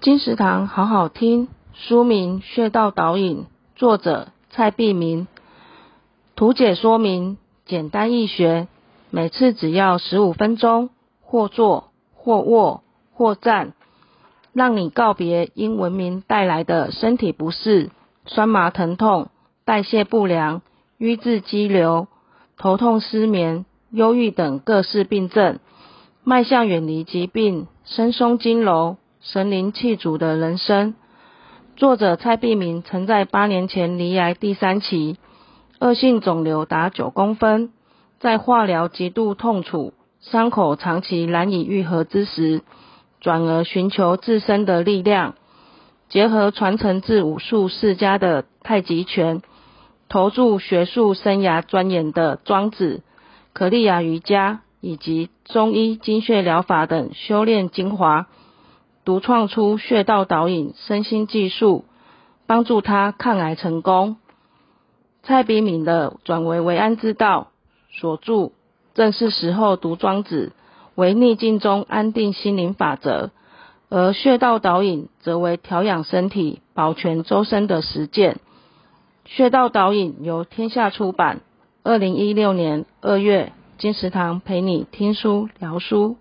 金石堂好好听，书名《穴道导引》，作者蔡碧明。图解说明简单易学，每次只要十五分钟，或坐或卧或站，让你告别因文明带来的身体不适、酸麻疼痛、代谢不良、瘀滞肌瘤、头痛失眠、忧郁等各式病症，迈向远离疾病、身松筋柔。神灵气主的人生。作者蔡璧明曾在八年前罹癌第三期，恶性肿瘤达九公分，在化疗极度痛楚、伤口长期难以愈合之时，转而寻求自身的力量，结合传承自武术世家的太极拳，投注学术生涯钻研的庄子、可利亚瑜伽以及中医经血疗法等修炼精华。独创出穴道导引身心技术，帮助他抗癌成功。蔡璧名的转危为安之道所著，正是时候读庄子，为逆境中安定心灵法则；而穴道导引则为调养身体、保全周身的实践。穴道导引由天下出版，二零一六年二月，金石堂陪你听书聊书。